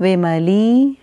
Vimli